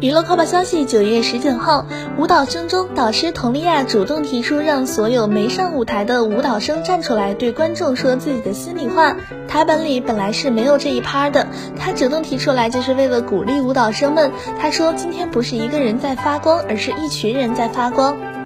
娱乐快报消息九月十九号舞蹈生中导师佟丽娅主动提出让所有没上舞台的舞蹈生站出来对观众说自己的心里话。台本里本来是没有这一趴的她主动提出来就是为了鼓励舞蹈生们。她说今天不是一个人在发光而是一群人在发光。